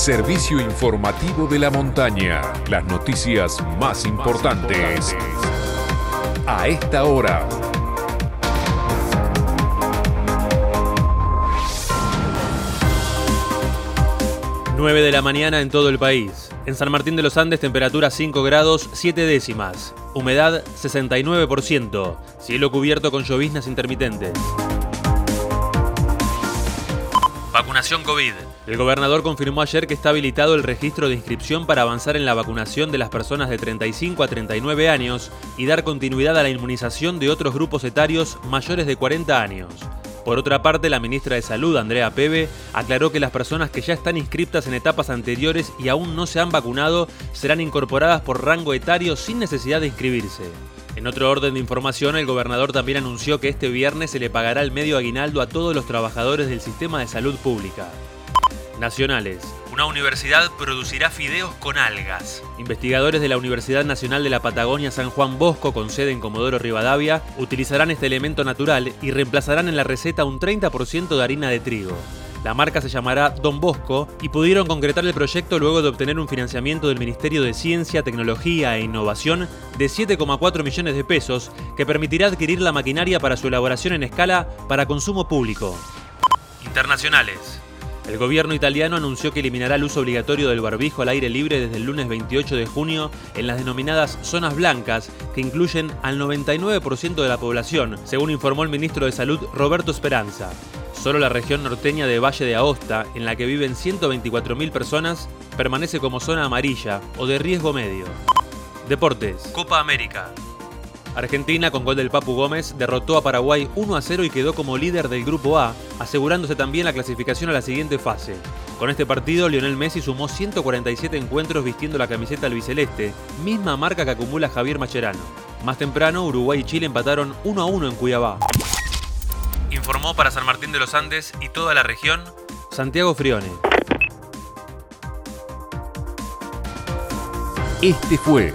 Servicio informativo de la montaña. Las noticias más importantes. A esta hora. Nueve de la mañana en todo el país. En San Martín de los Andes, temperatura 5 grados 7 décimas. Humedad 69%. Cielo cubierto con lloviznas intermitentes. Vacunación COVID. El gobernador confirmó ayer que está habilitado el registro de inscripción para avanzar en la vacunación de las personas de 35 a 39 años y dar continuidad a la inmunización de otros grupos etarios mayores de 40 años. Por otra parte, la ministra de Salud, Andrea Pebe, aclaró que las personas que ya están inscriptas en etapas anteriores y aún no se han vacunado serán incorporadas por rango etario sin necesidad de inscribirse. En otro orden de información, el gobernador también anunció que este viernes se le pagará el medio aguinaldo a todos los trabajadores del sistema de salud pública. Nacionales. Una universidad producirá fideos con algas. Investigadores de la Universidad Nacional de la Patagonia San Juan Bosco, con sede en Comodoro Rivadavia, utilizarán este elemento natural y reemplazarán en la receta un 30% de harina de trigo. La marca se llamará Don Bosco y pudieron concretar el proyecto luego de obtener un financiamiento del Ministerio de Ciencia, Tecnología e Innovación de 7,4 millones de pesos que permitirá adquirir la maquinaria para su elaboración en escala para consumo público. Internacionales. El gobierno italiano anunció que eliminará el uso obligatorio del barbijo al aire libre desde el lunes 28 de junio en las denominadas zonas blancas, que incluyen al 99% de la población, según informó el ministro de Salud Roberto Speranza. Solo la región norteña de Valle de Aosta, en la que viven 124.000 personas, permanece como zona amarilla o de riesgo medio. Deportes. Copa América. Argentina, con gol del Papu Gómez, derrotó a Paraguay 1 a 0 y quedó como líder del Grupo A, asegurándose también la clasificación a la siguiente fase. Con este partido, Lionel Messi sumó 147 encuentros vistiendo la camiseta albiceleste, misma marca que acumula Javier Macherano. Más temprano, Uruguay y Chile empataron 1 a 1 en Cuiabá informó para San Martín de los Andes y toda la región Santiago Frione. Este fue